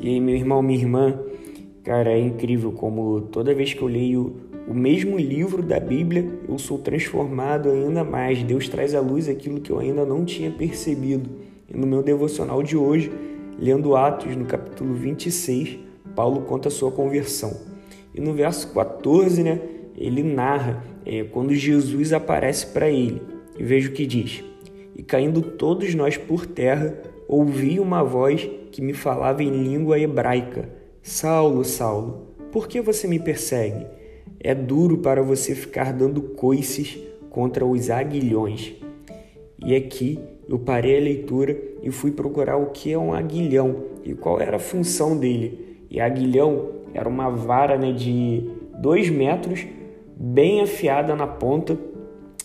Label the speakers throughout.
Speaker 1: E meu irmão, minha irmã, cara, é incrível como toda vez que eu leio o mesmo livro da Bíblia, eu sou transformado ainda mais. Deus traz à luz aquilo que eu ainda não tinha percebido. E no meu devocional de hoje, lendo Atos, no capítulo 26, Paulo conta a sua conversão. E no verso 14, né, ele narra é, quando Jesus aparece para ele. E veja o que diz: E caindo todos nós por terra, ouvi uma voz que me falava em língua hebraica: Saulo, Saulo, por que você me persegue? É duro para você ficar dando coices contra os aguilhões. E aqui eu parei a leitura e fui procurar o que é um aguilhão e qual era a função dele. E aguilhão era uma vara né, de dois metros, bem afiada na ponta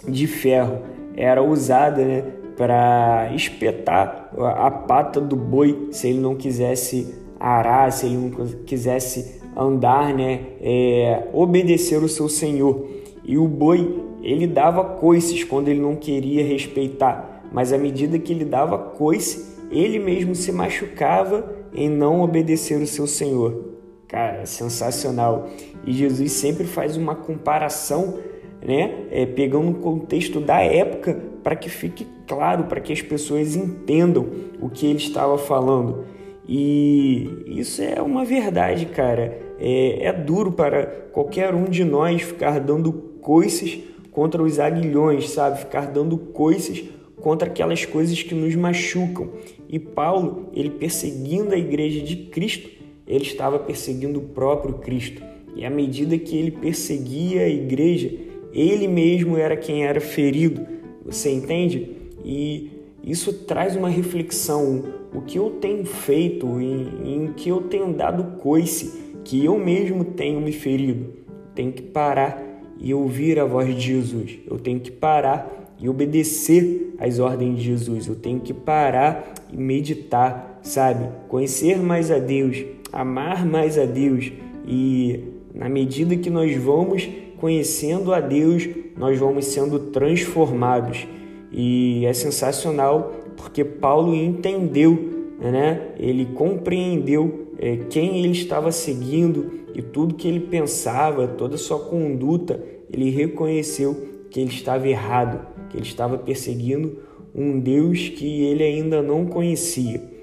Speaker 1: de ferro. Era usada né, para espetar a pata do boi se ele não quisesse arar, se ele não quisesse andar, né, é, obedecer o seu senhor. E o boi, ele dava coices quando ele não queria respeitar, mas à medida que ele dava coice, ele mesmo se machucava em não obedecer o seu senhor. Cara, sensacional. E Jesus sempre faz uma comparação, né, é, pegando o contexto da época para que fique claro, para que as pessoas entendam o que ele estava falando. E isso é uma verdade, cara. É, é duro para qualquer um de nós ficar dando coices contra os aguilhões, sabe? Ficar dando coices contra aquelas coisas que nos machucam. E Paulo, ele perseguindo a igreja de Cristo, ele estava perseguindo o próprio Cristo. E à medida que ele perseguia a igreja, ele mesmo era quem era ferido. Você entende? E isso traz uma reflexão. O que eu tenho feito, em, em que eu tenho dado coice que eu mesmo tenho me ferido. Tenho que parar e ouvir a voz de Jesus. Eu tenho que parar e obedecer às ordens de Jesus. Eu tenho que parar e meditar, sabe? Conhecer mais a Deus, amar mais a Deus e na medida que nós vamos conhecendo a Deus, nós vamos sendo transformados. E é sensacional porque Paulo entendeu, né? Ele compreendeu é, quem ele estava seguindo e tudo que ele pensava, toda sua conduta, ele reconheceu que ele estava errado, que ele estava perseguindo um Deus que ele ainda não conhecia.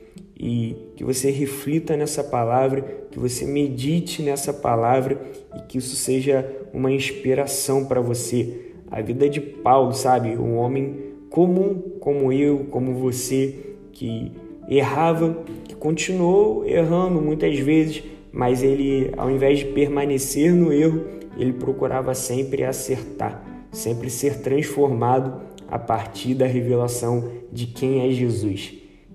Speaker 1: E que você reflita nessa palavra, que você medite nessa palavra e que isso seja uma inspiração para você. A vida de Paulo, sabe? Um homem comum como eu, como você, que errava, que continuou errando muitas vezes, mas ele, ao invés de permanecer no erro, ele procurava sempre acertar, sempre ser transformado a partir da revelação de quem é Jesus.